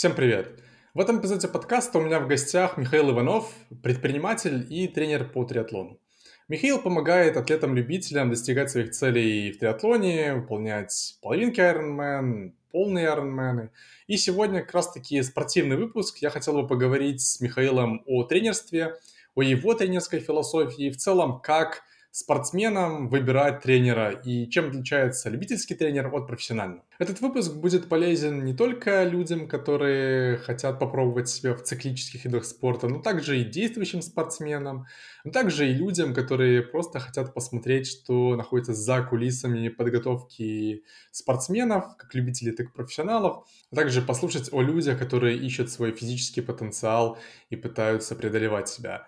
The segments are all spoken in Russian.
Всем привет! В этом эпизоде подкаста у меня в гостях Михаил Иванов, предприниматель и тренер по триатлону. Михаил помогает атлетам-любителям достигать своих целей в триатлоне, выполнять половинки Ironman, полные Ironman. И сегодня как раз-таки спортивный выпуск. Я хотел бы поговорить с Михаилом о тренерстве, о его тренерской философии в целом, как спортсменам выбирать тренера и чем отличается любительский тренер от профессионального. Этот выпуск будет полезен не только людям, которые хотят попробовать себя в циклических видах спорта, но также и действующим спортсменам, но также и людям, которые просто хотят посмотреть, что находится за кулисами подготовки спортсменов, как любителей, так и профессионалов, а также послушать о людях, которые ищут свой физический потенциал и пытаются преодолевать себя.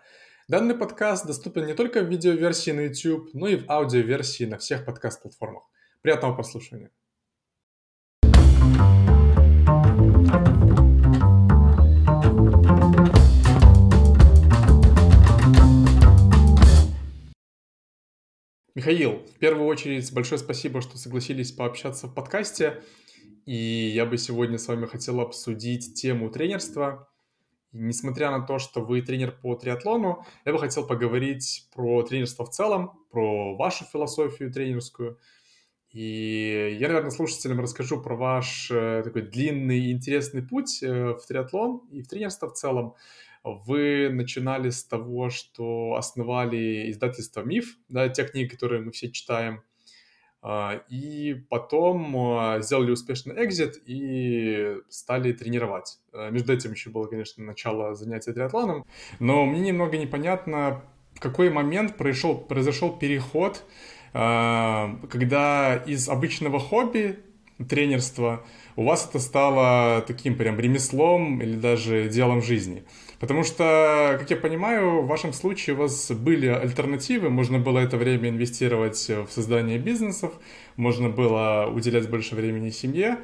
Данный подкаст доступен не только в видеоверсии на YouTube, но и в аудиоверсии на всех подкаст-платформах. Приятного прослушивания. Михаил, в первую очередь большое спасибо, что согласились пообщаться в подкасте. И я бы сегодня с вами хотел обсудить тему тренерства. Несмотря на то, что вы тренер по триатлону, я бы хотел поговорить про тренерство в целом, про вашу философию тренерскую. И я, наверное, слушателям расскажу про ваш э, такой длинный и интересный путь э, в триатлон и в тренерство в целом. Вы начинали с того, что основали издательство «Миф», да, те книги, которые мы все читаем – и потом а, сделали успешный экзит и стали тренировать. А, между этим еще было, конечно, начало занятия триатлоном, но мне немного непонятно, в какой момент произошел, произошел переход, когда из обычного хобби тренерства у вас это стало таким прям ремеслом или даже делом жизни. Потому что, как я понимаю, в вашем случае у вас были альтернативы. Можно было это время инвестировать в создание бизнесов, можно было уделять больше времени семье.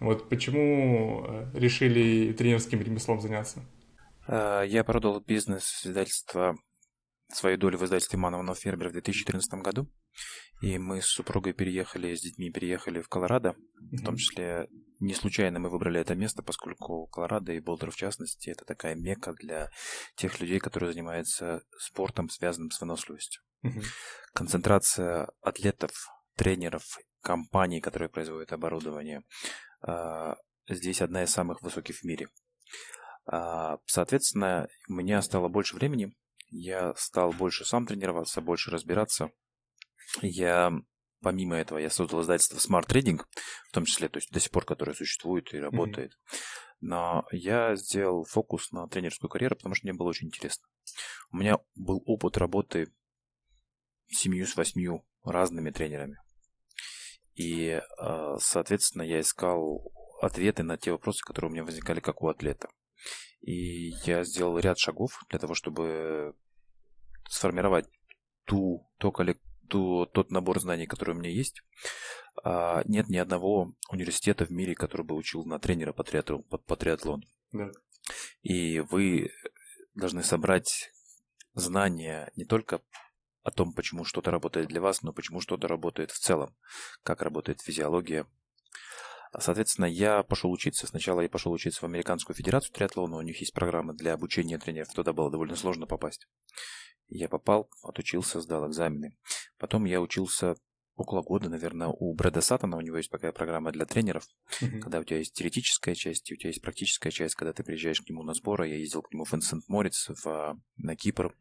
Вот почему э, решили тренерским ремеслом заняться? Э, я продал бизнес издательства, свою долю в издательстве Манова Фербер в 2014 году. И мы с супругой переехали, с детьми переехали в Колорадо, в том числе не случайно мы выбрали это место, поскольку Колорадо и Болдер в частности это такая мека для тех людей, которые занимаются спортом, связанным с выносливостью. Концентрация атлетов, тренеров, компаний, которые производят оборудование, а, здесь одна из самых высоких в мире. А, соответственно, у меня стало больше времени, я стал больше сам тренироваться, больше разбираться. Я Помимо этого, я создал издательство Smart Trading, в том числе, то есть до сих пор, которое существует и работает. Mm-hmm. Но я сделал фокус на тренерскую карьеру, потому что мне было очень интересно. У меня был опыт работы с семью, с восьмью разными тренерами. И, э, соответственно, я искал ответы на те вопросы, которые у меня возникали как у атлета. И я сделал ряд шагов для того, чтобы сформировать ту, то, ту, тот набор знаний, который у меня есть, а, нет ни одного университета в мире, который бы учил на тренера по, триатлон, по, по триатлону. Да. И вы должны собрать знания не только о том, почему что-то работает для вас, но почему что-то работает в целом, как работает физиология. Соответственно, я пошел учиться. Сначала я пошел учиться в Американскую Федерацию триатлона. У них есть программы для обучения тренеров. Туда было довольно сложно попасть. Я попал, отучился, сдал экзамены. Потом я учился около года, наверное, у Брэда Саттона, у него есть такая программа для тренеров, uh-huh. когда у тебя есть теоретическая часть, и у тебя есть практическая часть, когда ты приезжаешь к нему на сборы. Я ездил к нему в Сент-Мориц, в, на Кипр,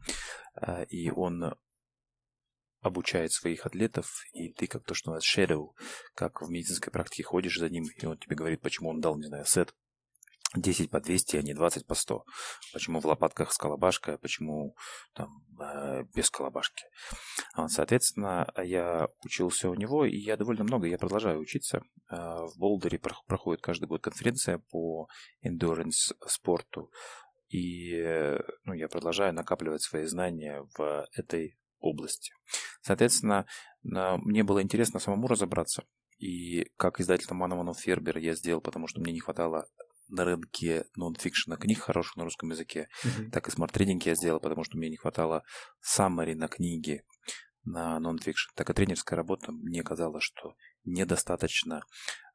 а, и он обучает своих атлетов, и ты как то, что называется shadow, как в медицинской практике ходишь за ним, и он тебе говорит, почему он дал, не знаю, сет 10 по 200, а не 20 по 100. Почему в лопатках с колобашкой, а почему там э, без колобашки. Соответственно, я учился у него, и я довольно много, я продолжаю учиться. Э, в Болдере проходит каждый год конференция по endurance спорту. И ну, я продолжаю накапливать свои знания в этой области. Соответственно, мне было интересно самому разобраться. И как издатель Манн, Иванов и Фербер я сделал, потому что мне не хватало на рынке нонфикшена книг хороших на русском языке, uh-huh. так и Smart Reading я сделал, потому что мне не хватало саммари на книги на нонфикшн. Так и тренерская работа мне казалось, что недостаточно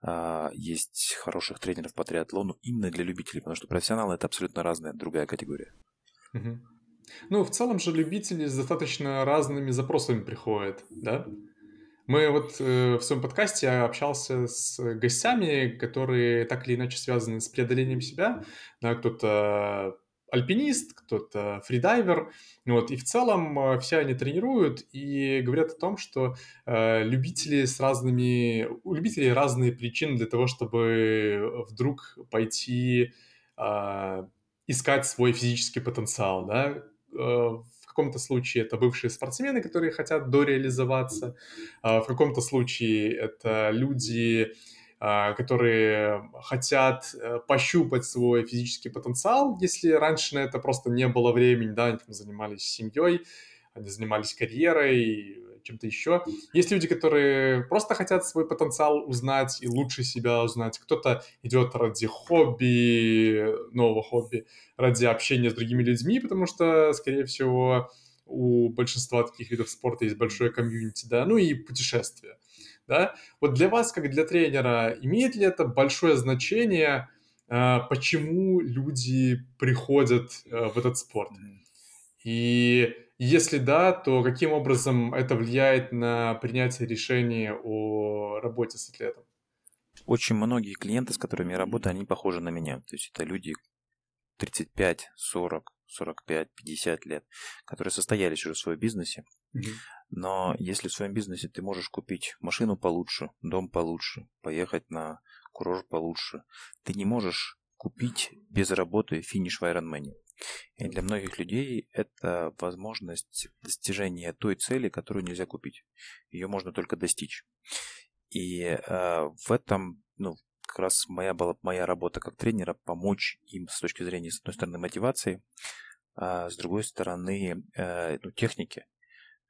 а, есть хороших тренеров по триатлону именно для любителей, потому что профессионалы это абсолютно разная другая категория. Угу. Ну, в целом же любители с достаточно разными запросами приходят, да? Мы вот э, в своем подкасте я общался с гостями, которые так или иначе связаны с преодолением себя. Да, кто-то альпинист, кто-то фридайвер. Вот, и в целом э, все они тренируют и говорят о том, что э, любители с разными... У любителей разные причины для того, чтобы вдруг пойти э, искать свой физический потенциал, да, в каком-то случае это бывшие спортсмены, которые хотят дореализоваться, а в каком-то случае это люди, а, которые хотят э, пощупать свой физический потенциал, если раньше на это просто не было времени, да, они там занимались семьей, они занимались карьерой, чем-то еще. Есть люди, которые просто хотят свой потенциал узнать и лучше себя узнать. Кто-то идет ради хобби, нового хобби, ради общения с другими людьми, потому что, скорее всего, у большинства таких видов спорта есть большое комьюнити, да, ну и путешествия, да. Вот для вас, как для тренера, имеет ли это большое значение, а, почему люди приходят э, в этот спорт? И если да, то каким образом это влияет на принятие решения о работе с атлетом? Очень многие клиенты, с которыми я работаю, они похожи на меня. То есть это люди 35, 40, 45, 50 лет, которые состоялись уже в своем бизнесе. Mm-hmm. Но если в своем бизнесе ты можешь купить машину получше, дом получше, поехать на курорт получше, ты не можешь купить без работы финиш в Ironman. И для многих людей это возможность достижения той цели, которую нельзя купить. Ее можно только достичь. И э, в этом, ну, как раз моя была моя работа как тренера помочь им с точки зрения, с одной стороны, мотивации, а с другой стороны, э, ну, техники.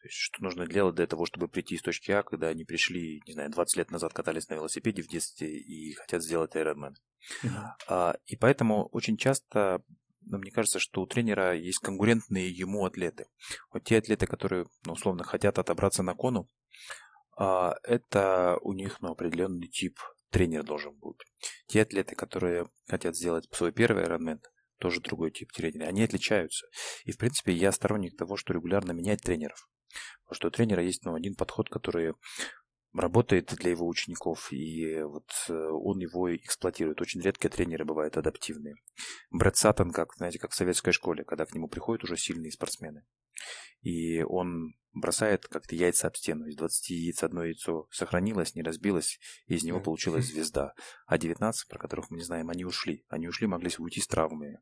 То есть, что нужно делать для того, чтобы прийти из точки А, когда они пришли, не знаю, 20 лет назад катались на велосипеде в детстве и хотят сделать Ironman. Uh-huh. А, и поэтому очень часто но мне кажется, что у тренера есть конкурентные ему атлеты. Вот те атлеты, которые, ну, условно, хотят отобраться на кону, а, это у них ну, определенный тип тренер должен быть. Те атлеты, которые хотят сделать свой первый Ironman, тоже другой тип тренера. Они отличаются. И, в принципе, я сторонник того, что регулярно менять тренеров. Потому что у тренера есть ну, один подход, который работает для его учеников, и вот э, он его эксплуатирует. Очень редкие тренеры бывают адаптивные. Брэд Саттон, как, знаете, как в советской школе, когда к нему приходят уже сильные спортсмены. И он бросает как-то яйца об стену. Из 20 яиц одно яйцо сохранилось, не разбилось, и из него получилась звезда. А 19, про которых мы не знаем, они ушли. Они ушли, могли уйти с травмами.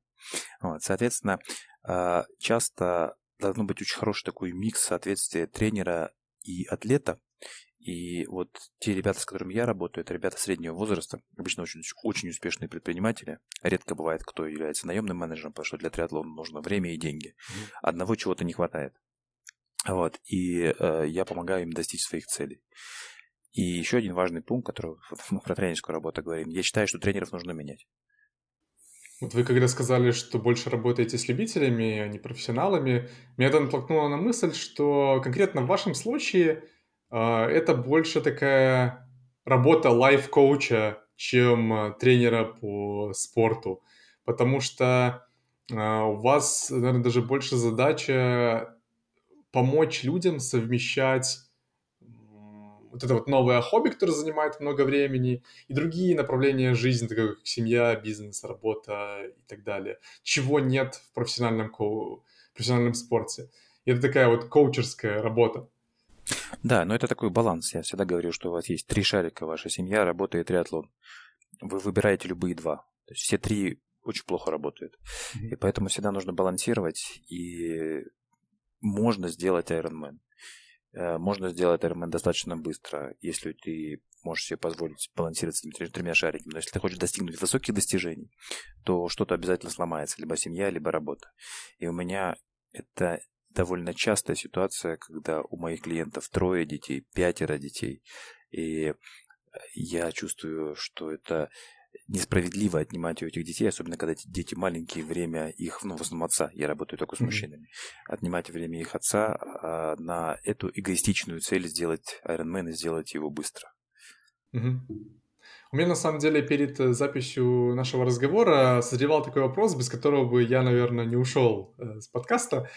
Вот. Соответственно, а, часто должно быть очень хороший такой микс соответствия тренера и атлета, и вот те ребята, с которыми я работаю, это ребята среднего возраста, обычно очень, очень успешные предприниматели. Редко бывает, кто является наемным менеджером, потому что для триатлона нужно время и деньги. Одного чего-то не хватает. Вот, и э, я помогаю им достичь своих целей. И еще один важный пункт, который мы про тренерскую работу говорим. Я считаю, что тренеров нужно менять. Вот вы когда сказали, что больше работаете с любителями, а не профессионалами, меня это натолкнуло на мысль, что конкретно в вашем случае это больше такая работа лайф-коуча, чем а, тренера по спорту, потому что а, у вас, наверное, даже больше задача помочь людям совмещать вот это вот новое хобби, которое занимает много времени, и другие направления жизни, такие как семья, бизнес, работа и так далее, чего нет в профессиональном, ко... профессиональном спорте. И это такая вот коучерская работа. Да, но это такой баланс. Я всегда говорю, что у вас есть три шарика, ваша семья, работа и триатлон. Вы выбираете любые два. То есть все три очень плохо работают. Mm-hmm. И поэтому всегда нужно балансировать, и можно сделать Ironman. Э, можно сделать Ironman достаточно быстро, если ты можешь себе позволить балансировать с этими тремя шариками. Но если ты хочешь достигнуть высоких достижений, то что-то обязательно сломается, либо семья, либо работа. И у меня это довольно частая ситуация, когда у моих клиентов трое детей, пятеро детей, и я чувствую, что это несправедливо отнимать у этих детей, особенно когда эти дети маленькие, время их, ну, в основном отца, я работаю только с мужчинами, отнимать время их отца а, на эту эгоистичную цель сделать Ironman и сделать его быстро. У меня на самом деле перед э, записью нашего разговора созревал такой вопрос, без которого бы я, наверное, не ушел э, с подкаста.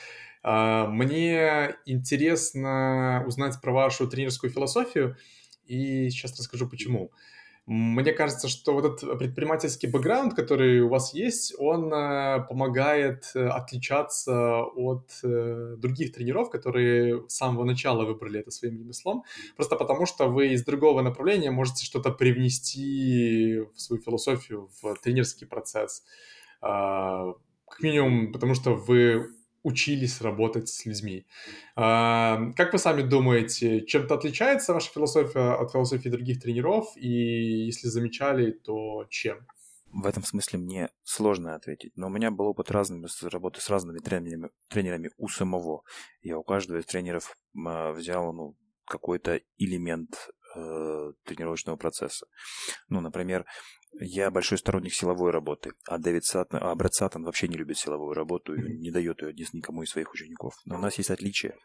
А, мне интересно узнать про вашу тренерскую философию, и сейчас расскажу почему. Мне кажется, что вот этот предпринимательский бэкграунд, который у вас есть, он э, помогает э, отличаться от э, других тренеров, которые с самого начала выбрали это своим ремеслом, просто потому что вы из другого направления можете что-то привнести в свою философию, в тренерский процесс. Как минимум, потому что вы учились работать с людьми. Как вы сами думаете, чем-то отличается ваша философия от философии других тренеров? И если замечали, то чем? В этом смысле мне сложно ответить, но у меня был опыт разными, работы с разными тренерами, тренерами у самого. Я у каждого из тренеров а, взял ну, какой-то элемент э, тренировочного процесса. Ну, например, я большой сторонник силовой работы, а Дэвид Саттон, а Брэд Саттон вообще не любит силовую работу и не дает ее никому из своих учеников. Но у нас есть отличие.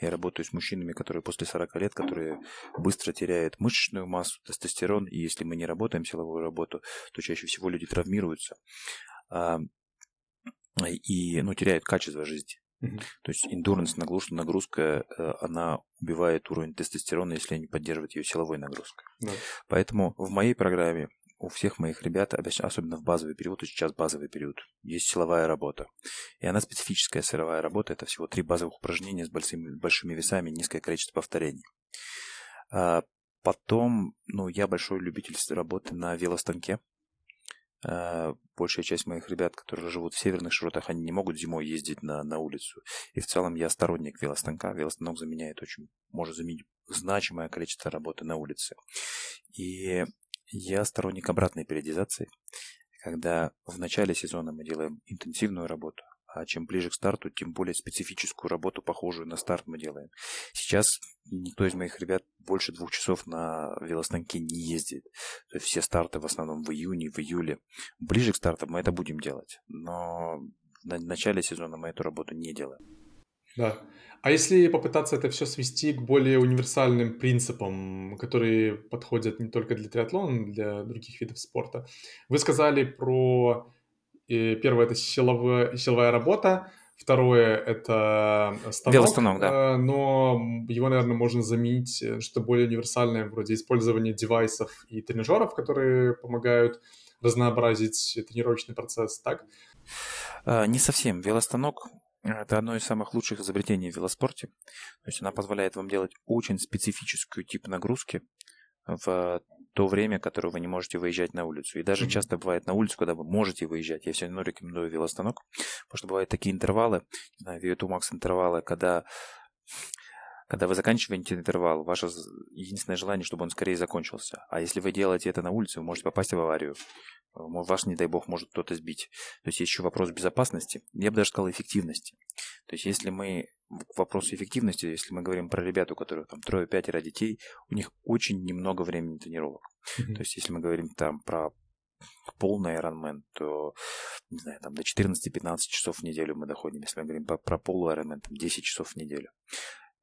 Я работаю с мужчинами, которые после 40 лет, которые быстро теряют мышечную массу, тестостерон, и если мы не работаем силовую работу, то чаще всего люди травмируются а, и ну, теряют качество жизни. То есть endurance нагрузка, нагрузка, э, она убивает уровень тестостерона, если не поддерживать ее силовой нагрузкой. Да. Поэтому в моей программе у всех моих ребят, особенно в базовый период, и сейчас базовый период, есть силовая работа. И она специфическая силовая работа. Это всего три базовых упражнения с большими, большими весами, низкое количество повторений. А потом, ну, я большой любитель работы на велостанке. А, большая часть моих ребят, которые живут в северных широтах, они не могут зимой ездить на, на улицу. И в целом я сторонник велостанка. Велостанок заменяет очень, может заменить значимое количество работы на улице. И я сторонник обратной периодизации, когда в начале сезона мы делаем интенсивную работу, а чем ближе к старту, тем более специфическую работу, похожую на старт, мы делаем. Сейчас никто из моих ребят больше двух часов на велостанке не ездит. То есть все старты в основном в июне, в июле. Ближе к старту мы это будем делать, но в начале сезона мы эту работу не делаем. Да. А если попытаться это все свести к более универсальным принципам, которые подходят не только для триатлона, но и для других видов спорта. Вы сказали про... э, Первое — это силовая, силовая работа, второе — это станок. Велостанок, да. э, Но его, наверное, можно заменить э, что-то более универсальное, вроде использования девайсов и тренажеров, которые помогают разнообразить тренировочный процесс, так? Не совсем. Велостанок это одно из самых лучших изобретений в велоспорте. То есть она позволяет вам делать очень специфическую тип нагрузки в то время, которое вы не можете выезжать на улицу. И даже mm-hmm. часто бывает на улицу, когда вы можете выезжать. Я все равно рекомендую велостанок, потому что бывают такие интервалы, не знаю, VO2 Max интервалы, когда когда вы заканчиваете интервал, ваше единственное желание, чтобы он скорее закончился. А если вы делаете это на улице, вы можете попасть в аварию. Ваш, не дай бог, может кто-то сбить. То есть есть еще вопрос безопасности. Я бы даже сказал эффективности. То есть если мы к вопросу эффективности, если мы говорим про ребят, у которых там трое-пятеро детей, у них очень немного времени тренировок. Mm-hmm. То есть если мы говорим там про полный Ironman, то, не знаю, там до 14-15 часов в неделю мы доходим. Если мы говорим про, про полу Ironman, там 10 часов в неделю.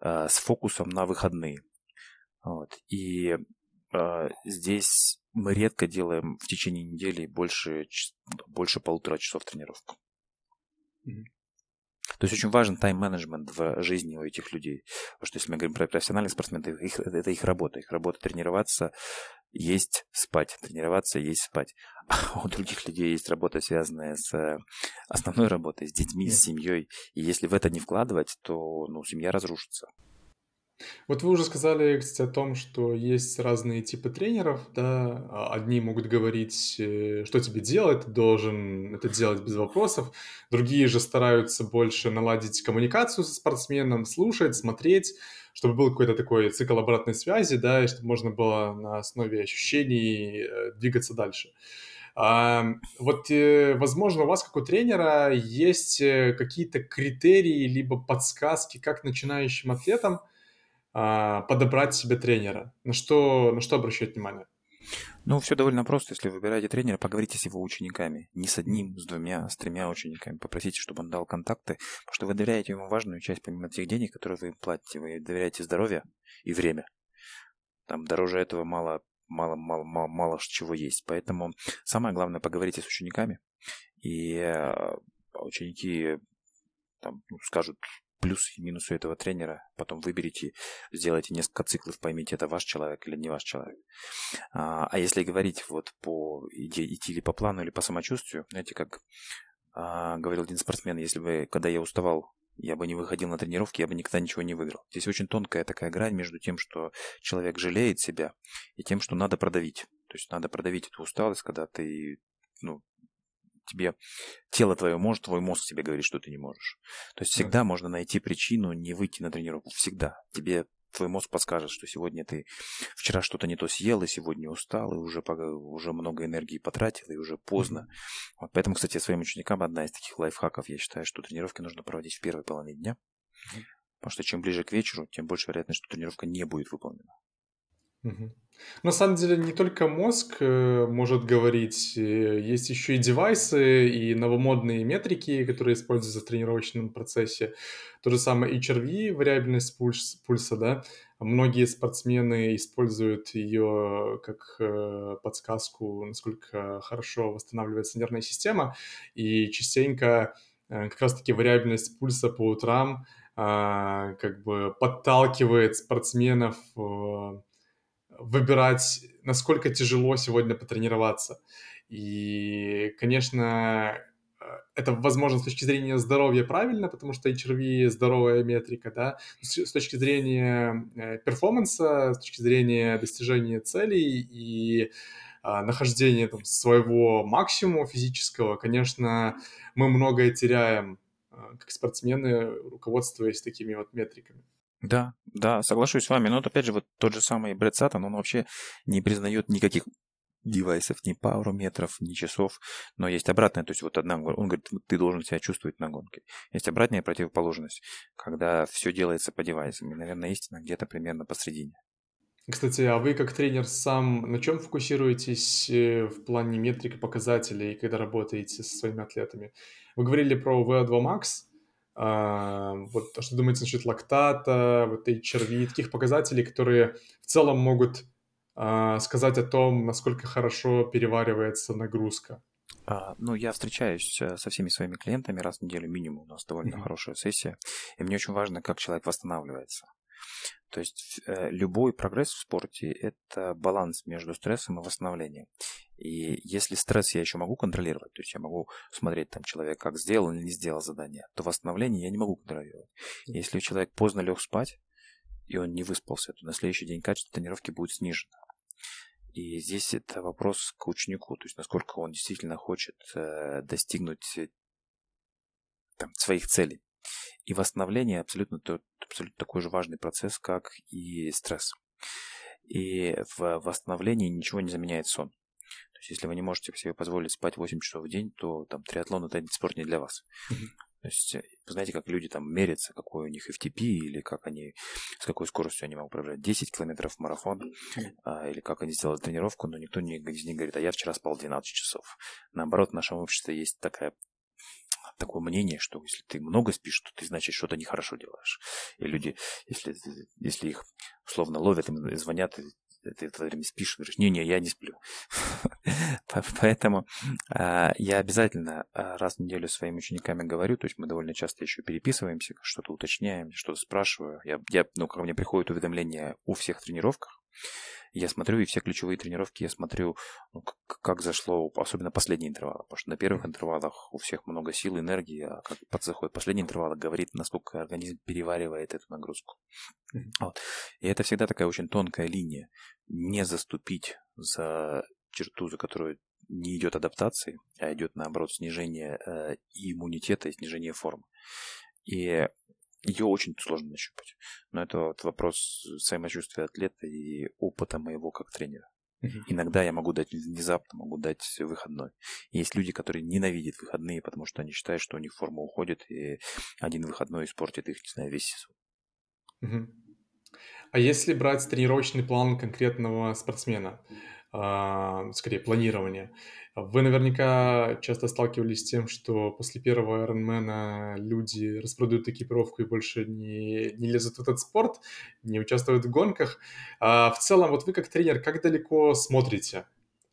Э, с фокусом на выходные. Вот. И э, здесь мы редко делаем в течение недели больше, больше полутора часов тренировку. Mm-hmm. То есть очень важен тайм-менеджмент в жизни у этих людей. Потому что если мы говорим про профессиональных спортсменов, их, это их работа. Их работа тренироваться, есть, спать. Тренироваться, есть, спать. У других людей есть работа, связанная с основной работой, с детьми, с семьей. И если в это не вкладывать, то ну, семья разрушится. Вот вы уже сказали, кстати, о том, что есть разные типы тренеров, да, а одни могут говорить, э, что тебе делать, ты должен это делать без вопросов, другие же стараются больше наладить коммуникацию со спортсменом, слушать, смотреть, чтобы был какой-то такой цикл обратной связи, да, и чтобы можно было на основе ощущений э, двигаться дальше. Вот, э, возможно, у вас, как у тренера, есть какие-то критерии либо подсказки, как начинающим атлетам а, подобрать себе тренера? На что, на что обращать внимание? Ну, все довольно просто. Если выбираете тренера, поговорите с его учениками. Не с одним, с двумя, с тремя учениками. Попросите, чтобы он дал контакты, потому что вы доверяете ему важную часть, помимо тех денег, которые вы им платите. Вы доверяете здоровье и время. Там дороже этого мало мало, мало, мало, мало чего есть. Поэтому самое главное поговорите с учениками, и э, ученики там, ну, скажут плюсы и минусы этого тренера, потом выберите, сделайте несколько циклов, поймите, это ваш человек или не ваш человек. А, а если говорить вот по идее идти или по плану, или по самочувствию, знаете, как а, говорил один спортсмен, если бы, когда я уставал, я бы не выходил на тренировки, я бы никогда ничего не выиграл. Здесь очень тонкая такая грань между тем, что человек жалеет себя, и тем, что надо продавить. То есть надо продавить эту усталость, когда ты ну, тебе тело твое может, твой мозг тебе говорит, что ты не можешь. То есть всегда можно найти причину не выйти на тренировку. Всегда. Тебе твой мозг подскажет, что сегодня ты вчера что-то не то съел, и сегодня устал, и уже, уже много энергии потратил, и уже поздно. Вот поэтому, кстати, своим ученикам одна из таких лайфхаков, я считаю, что тренировки нужно проводить в первой половине дня. Потому что чем ближе к вечеру, тем больше вероятность, что тренировка не будет выполнена. На самом деле не только мозг э, может говорить, э, есть еще и девайсы, и новомодные метрики, которые используются в тренировочном процессе. То же самое HRV, вариабельность пульс, пульса, да. Многие спортсмены используют ее как э, подсказку, насколько хорошо восстанавливается нервная система, и частенько как раз-таки вариабельность пульса по утрам а, как бы подталкивает спортсменов выбирать, насколько тяжело сегодня потренироваться. И, конечно, э, это, возможно, с точки зрения здоровья правильно, потому что HRV здоровая метрика, да, с точки зрения э, перформанса, с точки зрения достижения целей и а, нахождения там, своего максимума физического, конечно, мы многое теряем как спортсмены, руководствуясь такими вот метриками. Да, да, соглашусь с вами. Но вот опять же, вот тот же самый Брэд Саттон, он вообще не признает никаких девайсов, ни парометров, ни часов, но есть обратная, то есть вот одна, он говорит, ты должен себя чувствовать на гонке. Есть обратная противоположность, когда все делается по девайсам, и, наверное, истина где-то примерно посредине. Кстати, а вы как тренер сам на чем фокусируетесь э, в плане метрик и показателей, когда работаете со своими атлетами? Вы говорили про VO2 Max, а, вот что думаете насчет лактата, вот HRV, таких показателей, которые в целом могут а, сказать о том, насколько хорошо переваривается нагрузка? А, ну, я встречаюсь э, со всеми своими клиентами раз в неделю минимум, у нас довольно mm-hmm. хорошая сессия, и мне очень важно, как человек восстанавливается. То есть э, любой прогресс в спорте – это баланс между стрессом и восстановлением. И если стресс я еще могу контролировать, то есть я могу смотреть там человек, как сделал или не сделал задание, то восстановление я не могу контролировать. Если человек поздно лег спать, и он не выспался, то на следующий день качество тренировки будет снижено. И здесь это вопрос к ученику, то есть насколько он действительно хочет э, достигнуть э, там, своих целей. И восстановление абсолютно, абсолютно такой же важный процесс, как и стресс. И в восстановлении ничего не заменяет сон. То есть, если вы не можете себе позволить спать 8 часов в день, то там триатлон это спорт не для вас. То есть, э, вы знаете, как люди там мерятся, какой у них FTP, или как они, с какой скоростью они могут пробежать 10 километров марафон, а, или как они сделали тренировку, но никто не, из них говорит, а я вчера спал 12 часов. Наоборот, в нашем обществе есть такая такое мнение, что если ты много спишь, то ты, значит, что-то нехорошо делаешь. И люди, если, если их условно ловят, им звонят, ты в это время спишь, говоришь, не-не, я не сплю. Поэтому а, я обязательно а, раз в неделю своими учениками говорю, то есть мы довольно часто еще переписываемся, что-то уточняем, что-то спрашиваю. Я, я, ну, ко мне приходят уведомления о всех тренировках, я смотрю, и все ключевые тренировки я смотрю, ну, как, как зашло, особенно последние интервалы. Потому что на первых интервалах у всех много сил, энергии, а как под заходит последний интервал, говорит, насколько организм переваривает эту нагрузку. Вот. И это всегда такая очень тонкая линия. Не заступить за черту, за которую не идет адаптации, а идет наоборот снижение э, иммунитета и снижение формы. И ее очень сложно нащупать. Но это вот вопрос самочувствия атлета и опыта моего как тренера. Uh-huh. Иногда я могу дать внезапно, могу дать выходной. Есть люди, которые ненавидят выходные, потому что они считают, что у них форма уходит, и один выходной испортит их, не знаю, весь сезон. Uh-huh. А если брать тренировочный план конкретного спортсмена, скорее, планирования. Вы наверняка часто сталкивались с тем, что после первого Ironman люди распродают экипировку и больше не, не лезут в этот спорт, не участвуют в гонках. А в целом, вот вы как тренер, как далеко смотрите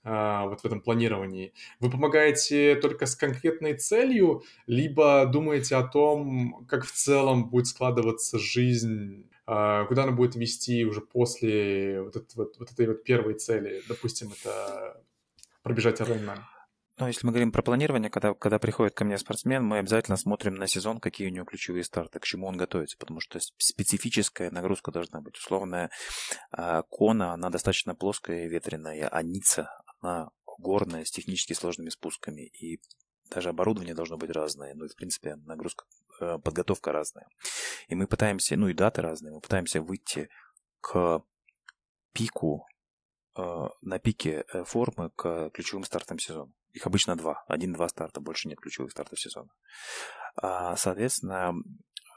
а, вот в этом планировании? Вы помогаете только с конкретной целью, либо думаете о том, как в целом будет складываться жизнь, а, куда она будет вести уже после вот, этот, вот, вот этой вот первой цели? Допустим, это пробежать Ironman. Ну, если мы говорим про планирование, когда, когда приходит ко мне спортсмен, мы обязательно смотрим на сезон, какие у него ключевые старты, к чему он готовится, потому что специфическая нагрузка должна быть. Условная а, кона, она достаточно плоская и ветреная, а ница, она горная, с технически сложными спусками. И даже оборудование должно быть разное. Ну и, в принципе, нагрузка, подготовка разная. И мы пытаемся, ну и даты разные, мы пытаемся выйти к пику Э, на пике э, формы к ключевым стартам сезона. Их обычно два. Один-два старта, больше нет ключевых стартов сезона. А, соответственно,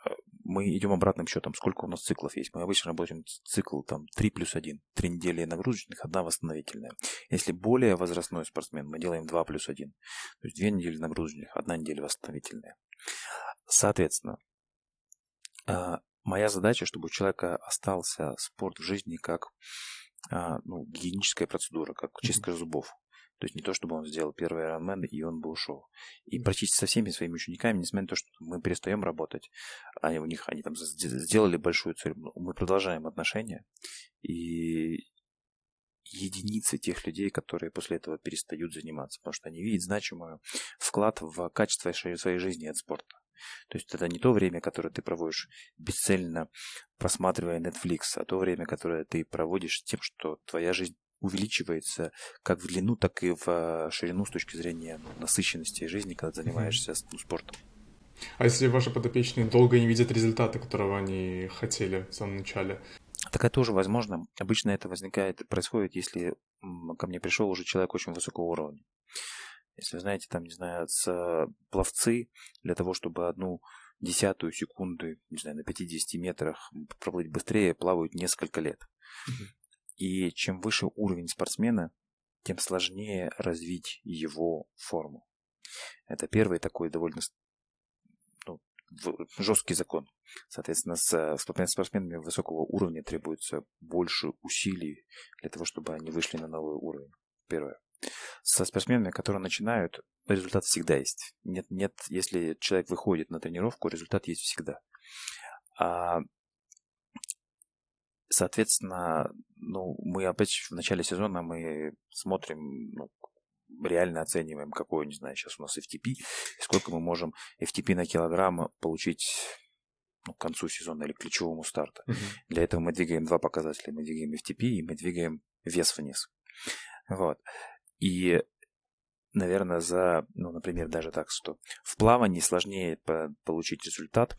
э, мы идем обратным счетом, сколько у нас циклов есть. Мы обычно работаем цикл там 3 плюс 1. Три недели нагрузочных, одна восстановительная. Если более возрастной спортсмен, мы делаем 2 плюс 1. То есть две недели нагрузочных, одна неделя восстановительная. Соответственно, моя задача, чтобы у человека остался спорт в жизни как а, ну, гигиеническая процедура, как чистка зубов. То есть не то, чтобы он сделал первый Ironman, и он бы ушел. И практически со всеми своими учениками, несмотря на то, что мы перестаем работать, они у них, они там сделали большую цель, мы продолжаем отношения, и единицы тех людей, которые после этого перестают заниматься, потому что они видят значимый вклад в качество своей жизни от спорта. То есть это не то время, которое ты проводишь бесцельно просматривая Netflix, а то время, которое ты проводишь тем, что твоя жизнь увеличивается как в длину, так и в а, ширину с точки зрения ну, насыщенности жизни, когда занимаешься mm-hmm. спортом. А если ваши подопечные долго не видят результата, которого они хотели в самом начале? Такое тоже возможно. Обычно это возникает, происходит, если ко мне пришел уже человек очень высокого уровня. Если вы знаете, там, не знаю, с пловцы для того, чтобы одну десятую секунды, не знаю, на 50 метрах проплыть быстрее, плавают несколько лет. И чем выше уровень спортсмена, тем сложнее развить его форму. Это первый такой довольно жесткий закон. Соответственно, с спортсменами высокого уровня требуется больше усилий для того, чтобы они вышли на новый уровень. Первое со спортсменами, которые начинают, результат всегда есть. Нет, нет, если человек выходит на тренировку, результат есть всегда. А, соответственно, ну, мы опять в начале сезона мы смотрим, ну, реально оцениваем, какой, не знаю, сейчас у нас FTP, и сколько мы можем FTP на килограмм получить ну, к концу сезона или к ключевому старту. Uh-huh. Для этого мы двигаем два показателя. Мы двигаем FTP и мы двигаем вес вниз. Вот. И, наверное, за, ну, например, даже так, что в плавании сложнее получить результат,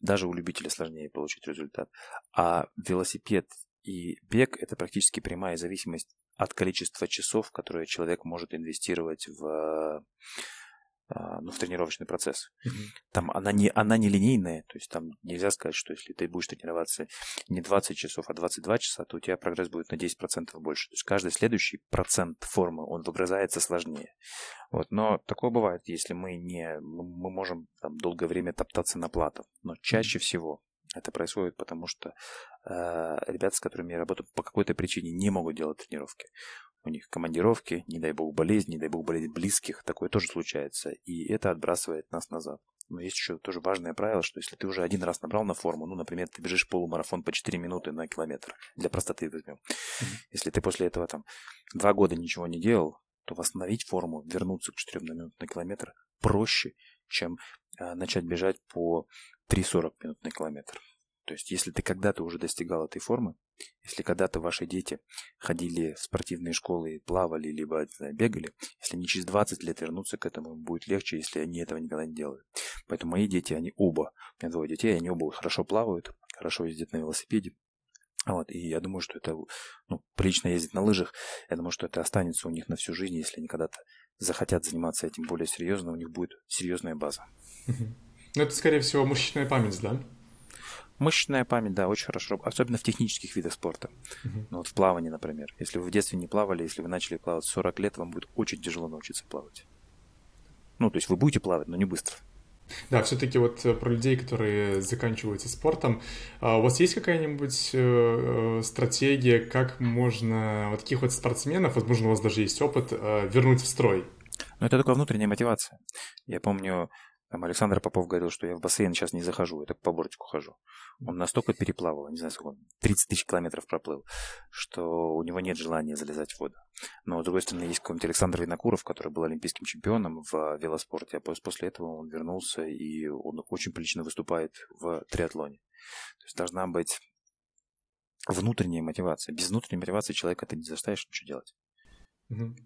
даже у любителя сложнее получить результат, а велосипед и бег – это практически прямая зависимость от количества часов, которые человек может инвестировать в а, ну, в тренировочный процесс. Mm-hmm. Там она не, она не линейная, то есть там нельзя сказать, что если ты будешь тренироваться не 20 часов, а 22 часа, то у тебя прогресс будет на 10% больше. То есть каждый следующий процент формы, он выгрызается сложнее. Вот. Но такое бывает, если мы не, мы можем там долгое время топтаться на платах. Но чаще всего это происходит потому, что э, ребята, с которыми я работаю, по какой-то причине не могут делать тренировки у них командировки, не дай бог болезнь, не дай бог болезнь близких, такое тоже случается, и это отбрасывает нас назад. Но есть еще тоже важное правило, что если ты уже один раз набрал на форму, ну, например, ты бежишь полумарафон по 4 минуты на километр, для простоты возьмем. Mm-hmm. Если ты после этого там два года ничего не делал, то восстановить форму, вернуться к 4 минутам на километр проще, чем начать бежать по 3,40 минут на километр. То есть, если ты когда-то уже достигал этой формы, если когда-то ваши дети ходили в спортивные школы, плавали, либо знаю, бегали, если они через 20 лет вернутся к этому, будет легче, если они этого никогда не делают. Поэтому мои дети, они оба, у меня двое детей, они оба хорошо плавают, хорошо ездят на велосипеде. Вот, и я думаю, что это, ну, прилично ездить на лыжах, я думаю, что это останется у них на всю жизнь, если они когда-то захотят заниматься этим более серьезно, у них будет серьезная база. Ну, это, скорее всего, мышечная память, да? Мышечная память, да, очень хорошо, особенно в технических видах спорта. Uh-huh. Ну, вот в плавании, например. Если вы в детстве не плавали, если вы начали плавать 40 лет, вам будет очень тяжело научиться плавать. Ну, то есть вы будете плавать, но не быстро. Да, все-таки вот э, про людей, которые заканчиваются спортом, а у вас есть какая-нибудь э, э, стратегия, как можно вот таких вот спортсменов, возможно, у вас даже есть опыт, вернуть в строй? Ну, это такая внутренняя мотивация. Я помню, там Александр Попов говорил, что я в бассейн сейчас не захожу, я так по бортику хожу. Он настолько переплавал, не знаю, сколько он, 30 тысяч километров проплыл, что у него нет желания залезать в воду. Но, с другой стороны, есть какой-нибудь Александр Винокуров, который был олимпийским чемпионом в велоспорте, а после этого он вернулся, и он очень прилично выступает в триатлоне. То есть должна быть внутренняя мотивация. Без внутренней мотивации человека ты не заставишь ничего делать. Угу.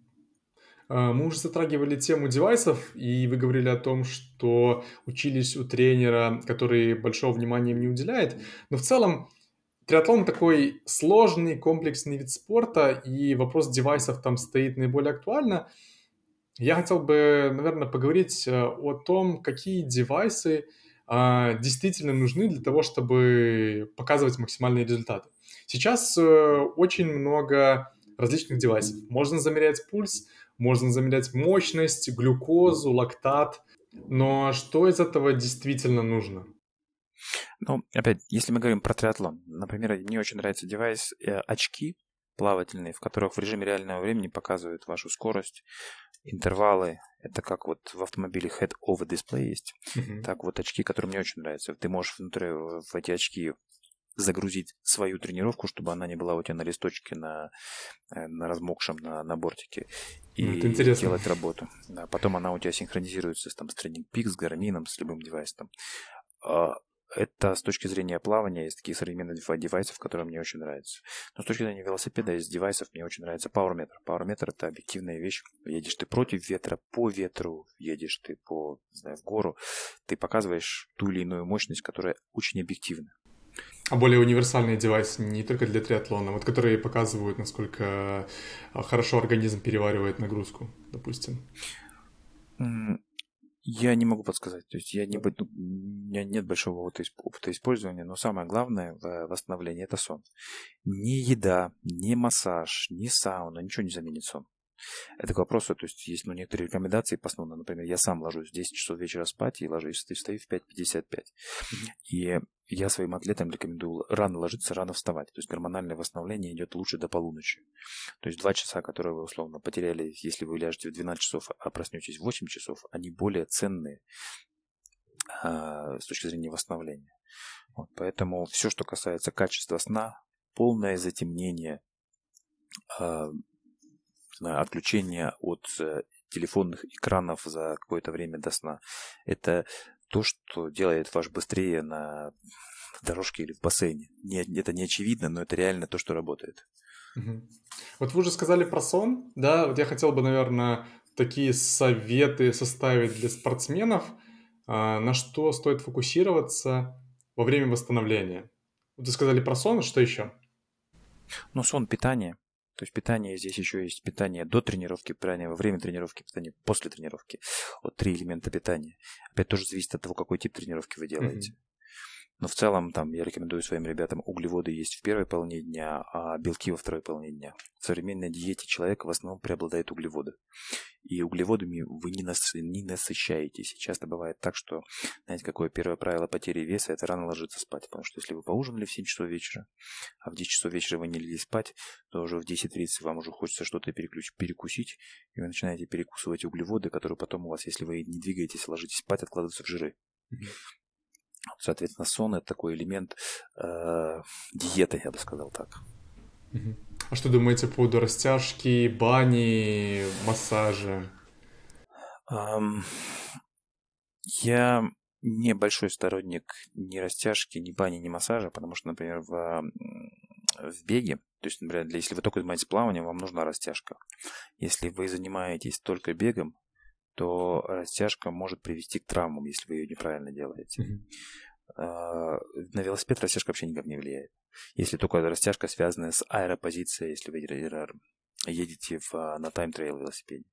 А, мы уже затрагивали тему девайсов, и вы говорили о том, что учились у тренера, который большого внимания им не уделяет. Но в целом триатлон такой сложный, комплексный вид спорта, и вопрос девайсов там стоит наиболее актуально. Я хотел бы, наверное, поговорить э, о том, какие девайсы а, действительно нужны для того, чтобы показывать максимальные результаты. Сейчас э, очень много различных девайсов. Можно замерять пульс, можно замерять мощность, глюкозу, лактат. Но что из этого действительно нужно? Ну, опять, если мы говорим про триатлон, например, мне очень нравится девайс э, очки плавательные, в которых в режиме реального времени показывают вашу скорость, интервалы. Это как вот в автомобиле head-over display есть. Uh-huh. Так вот очки, которые мне очень нравятся. Ты можешь внутри в эти очки загрузить свою тренировку, чтобы она не была у тебя на листочке, на, э, на размокшем, на, на бортике. И Это делать работу. Да, потом она у тебя синхронизируется с, там, с Training Peaks, с Garmin, с любым девайсом. А, это с точки зрения плавания есть такие современные девайсы, которые мне очень нравятся. Но с точки зрения велосипеда из девайсов мне очень нравится Powermeter. Powermeter это объективная вещь. Едешь ты против ветра, по ветру, едешь ты по, не знаю, в гору, ты показываешь ту или иную мощность, которая очень объективна. А более универсальные девайсы не только для триатлона, вот которые показывают, насколько а, хорошо организм переваривает нагрузку, допустим. Я не могу подсказать. То есть я не, у меня нет большого опыта использования, но самое главное в восстановлении это сон. Ни еда, ни массаж, ни сауна, ничего не заменит сон. Это к вопросу, то есть есть ну, некоторые рекомендации по сну. Например, я сам ложусь в 10 часов вечера спать и ложусь, встаю в 5.55. И я своим атлетам рекомендую рано ложиться, рано вставать. То есть гормональное восстановление идет лучше до полуночи. То есть 2 часа, которые вы условно потеряли, если вы ляжете в 12 часов, а проснетесь в 8 часов, они более ценные а, с точки зрения восстановления. Вот, поэтому все, что касается качества сна, полное затемнение, а, отключение от э, телефонных экранов за какое-то время до сна. Это то, что делает ваш быстрее на дорожке или в бассейне. Не, это не очевидно, но это реально то, что работает. Угу. Вот вы уже сказали про сон, да, вот я хотел бы, наверное, такие советы составить для спортсменов, а, на что стоит фокусироваться во время восстановления. Вы сказали про сон, что еще? Ну, сон, питание. То есть питание здесь еще есть питание до тренировки, питание во время тренировки, питание после тренировки. Вот три элемента питания. Опять тоже зависит от того, какой тип тренировки вы делаете. Mm-hmm. Но в целом там я рекомендую своим ребятам углеводы есть в первой половине дня, а белки во второй половине дня. В современной диете человека в основном преобладают углеводы. И углеводами вы не, нас, не насыщаетесь. И часто бывает так, что, знаете, какое первое правило потери веса – это рано ложиться спать. Потому что если вы поужинали в 7 часов вечера, а в 10 часов вечера вы не легли спать, то уже в 10.30 вам уже хочется что-то переключ, перекусить, и вы начинаете перекусывать углеводы, которые потом у вас, если вы не двигаетесь, ложитесь спать, откладываются в жиры. Соответственно, сон это такой элемент э, диеты, я бы сказал так. А что думаете по поводу растяжки, бани, массажа? Um, я не большой сторонник ни растяжки, ни бани, ни массажа, потому что, например, в, в беге, то есть, например, для, если вы только занимаетесь плаванием, вам нужна растяжка. Если вы занимаетесь только бегом, то растяжка может привести к травмам, если вы ее неправильно делаете. Mm-hmm. На велосипед растяжка вообще никак не влияет. Если только растяжка связана с аэропозицией, если вы едете в, а, на time trial велосипеде.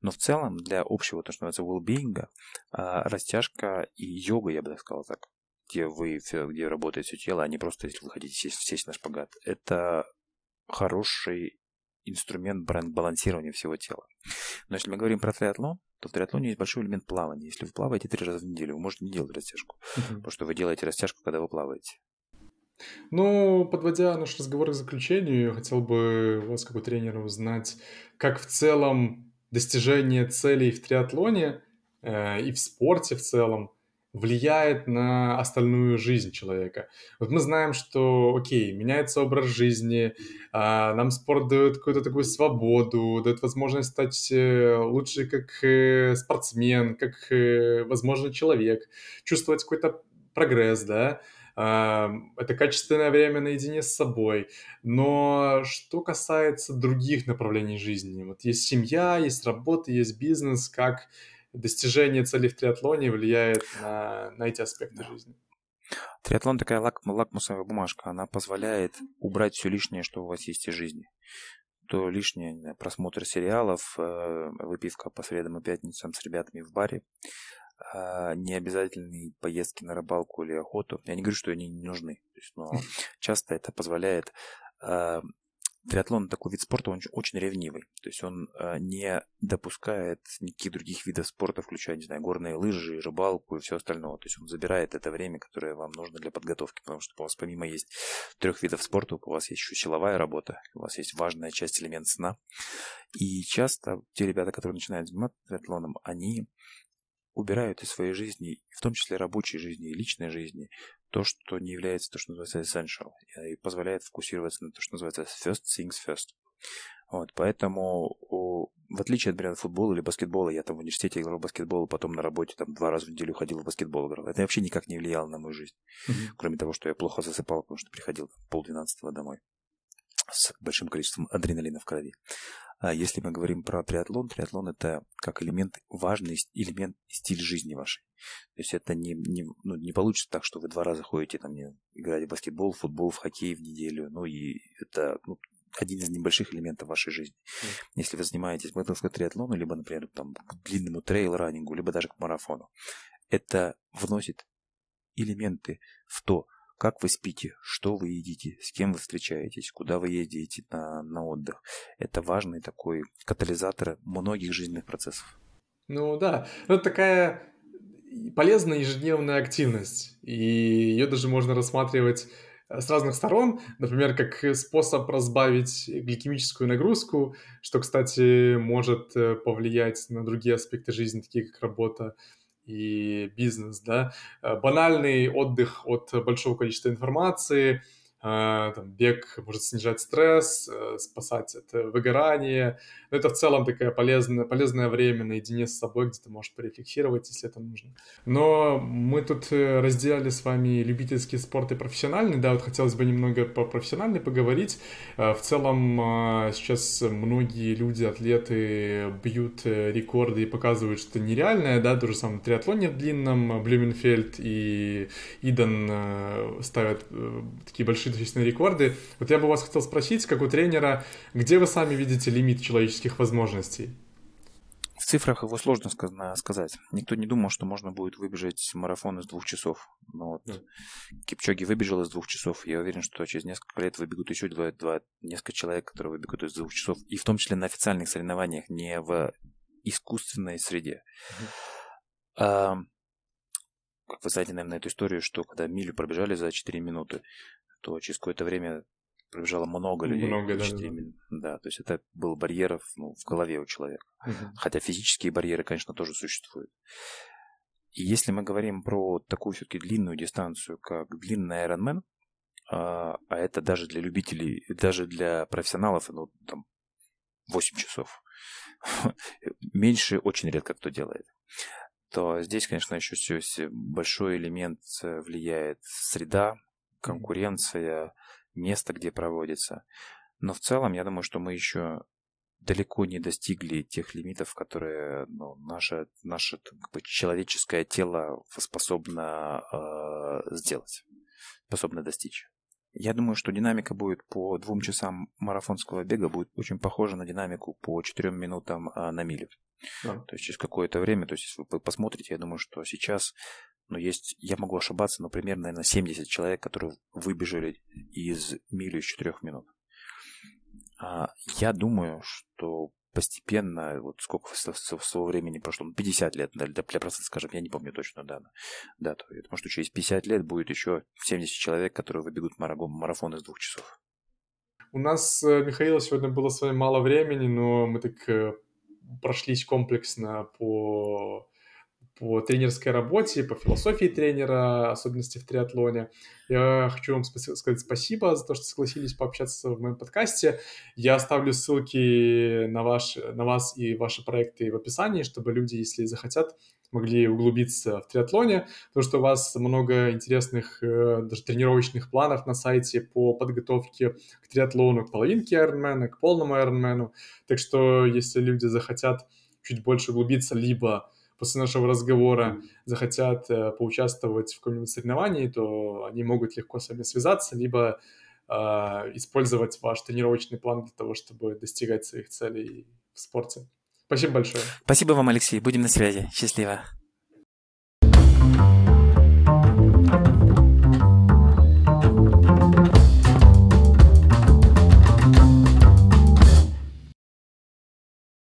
Но в целом для общего, то, что называется, well-being, а, растяжка и йога, я бы так сказал так, где вы, где работает все тело, а не просто, если вы хотите сесть, сесть на шпагат. Это хороший инструмент балансирования всего тела. Но если мы говорим про триатлон, то в триатлоне есть большой элемент плавания. Если вы плаваете три раза в неделю, вы можете не делать растяжку, uh-huh. потому что вы делаете растяжку, когда вы плаваете. Ну, подводя наш разговор к заключению, я хотел бы вас, как у тренера, узнать, как в целом достижение целей в триатлоне э, и в спорте в целом влияет на остальную жизнь человека. Вот мы знаем, что, окей, меняется образ жизни, а, нам спорт дает какую-то такую свободу, дает возможность стать э, лучше как э, спортсмен, как, э, возможно, человек, чувствовать какой-то прогресс, да, а, это качественное время наедине с собой. Но что касается других направлений жизни, вот есть семья, есть работа, есть бизнес, как достижение цели в триатлоне влияет на, на эти аспекты жизни. Триатлон такая лак, лакмусовая бумажка. Она позволяет убрать все лишнее, что у вас есть из жизни. То лишнее просмотр сериалов, э, выпивка по средам и пятницам с ребятами в баре, э, необязательные поездки на рыбалку или охоту. Я не говорю, что они не нужны, но часто это позволяет э, Триатлон такой вид спорта, он очень ревнивый. То есть он э, не допускает никаких других видов спорта, включая, не знаю, горные лыжи, рыбалку и все остальное. То есть он забирает это время, которое вам нужно для подготовки. Потому что у вас помимо есть трех видов спорта, у вас есть еще силовая работа, у вас есть важная часть элемент сна. И часто те ребята, которые начинают заниматься триатлоном, они убирают из своей жизни, в том числе рабочей жизни и личной жизни, то, что не является то, что называется essential, и позволяет фокусироваться на то, что называется first things first. Вот, поэтому, в отличие, например, от футбола или баскетбола, я там в университете играл в баскетбол, потом на работе там два раза в неделю ходил в баскетбол играл. Это вообще никак не влияло на мою жизнь. Mm-hmm. Кроме того, что я плохо засыпал, потому что приходил полдвенадцатого домой с большим количеством адреналина в крови. А если мы говорим про триатлон, триатлон это как элемент, важный элемент стиль жизни вашей. То есть это не, не, ну, не получится так, что вы два раза ходите там, не, играть в баскетбол, в футбол, в хоккей в неделю. Ну и это ну, один из небольших элементов вашей жизни. Mm. Если вы занимаетесь мотовским триатлоном, либо, например, там, к длинному трейл-раннингу, либо даже к марафону, это вносит элементы в то, как вы спите, что вы едите, с кем вы встречаетесь, куда вы ездите на, на отдых. Это важный такой катализатор многих жизненных процессов. Ну да, ну, это такая полезная ежедневная активность, и ее даже можно рассматривать э, с разных сторон, например, как способ разбавить гликемическую нагрузку, что, кстати, может э, повлиять на другие аспекты жизни, такие как работа, и бизнес, да, э, банальный отдых от большого количества информации, там, бег может снижать стресс, э, спасать от выгорания. Но это в целом такое полезное, полезное время наедине с собой, где ты можешь порефлексировать, если это нужно. Но мы тут э, разделяли с вами любительский спорт и профессиональный. Да, вот хотелось бы немного по профессиональной поговорить. Э, в целом сейчас многие люди, атлеты бьют рекорды и показывают, что нереальное, да, то же самое в триатлоне в длинном, Блюменфельд и Иден ставят такие большие большие рекорды. Вот я бы вас хотел спросить, как у тренера, где вы сами видите лимит человеческих возможностей? В цифрах его сложно сказать. Никто не думал, что можно будет выбежать марафон из двух часов. Но вот да. Кипчоги выбежал из двух часов. Я уверен, что через несколько лет выбегут еще два, два, несколько человек, которые выбегут из двух часов. И в том числе на официальных соревнованиях, не в искусственной среде. Угу. А, как вы знаете, наверное, эту историю, что когда милю пробежали за 4 минуты, то через какое-то время пробежало много людей. Много, да, да. да. то есть это был барьер ну, в голове у человека. Угу. Хотя физические барьеры, конечно, тоже существуют. И если мы говорим про такую все-таки длинную дистанцию, как длинный Ironman, а, а это даже для любителей, даже для профессионалов, ну, там, 8 часов. Меньше очень редко кто делает. То здесь, конечно, еще большой элемент э, влияет среда, конкуренция, место, где проводится. Но в целом, я думаю, что мы еще далеко не достигли тех лимитов, которые ну, наше, наше как бы, человеческое тело способно э, сделать, способно достичь. Я думаю, что динамика будет по двум часам марафонского бега будет очень похожа на динамику по четырем минутам э, на милю. Да. То есть через какое-то время, то есть если вы посмотрите, я думаю, что сейчас, ну, есть, я могу ошибаться, но примерно, наверное, 70 человек, которые выбежали из мили из 4 минут. А, я думаю, что постепенно, вот сколько своего времени прошло, 50 ну, лет, для, для процента, скажем, я не помню точно да, дату. Я думаю, что через 50 лет будет еще 70 человек, которые выбегут марафон из двух часов. У нас, э, Михаил, сегодня было с вами мало времени, но мы так э, прошлись комплексно по по тренерской работе, по философии тренера, особенности в триатлоне. Я хочу вам сказать спасибо за то, что согласились пообщаться в моем подкасте. Я оставлю ссылки на, ваш, на вас и ваши проекты в описании, чтобы люди, если захотят, могли углубиться в триатлоне, потому что у вас много интересных э, даже тренировочных планов на сайте по подготовке к триатлону, к половинке Ironman, к полному Ironman. Так что, если люди захотят чуть больше углубиться, либо после нашего разговора захотят э, поучаствовать в каком-нибудь соревновании, то они могут легко с вами связаться, либо э, использовать ваш тренировочный план для того, чтобы достигать своих целей в спорте. Спасибо большое. Спасибо вам, Алексей. Будем на связи. Счастливо.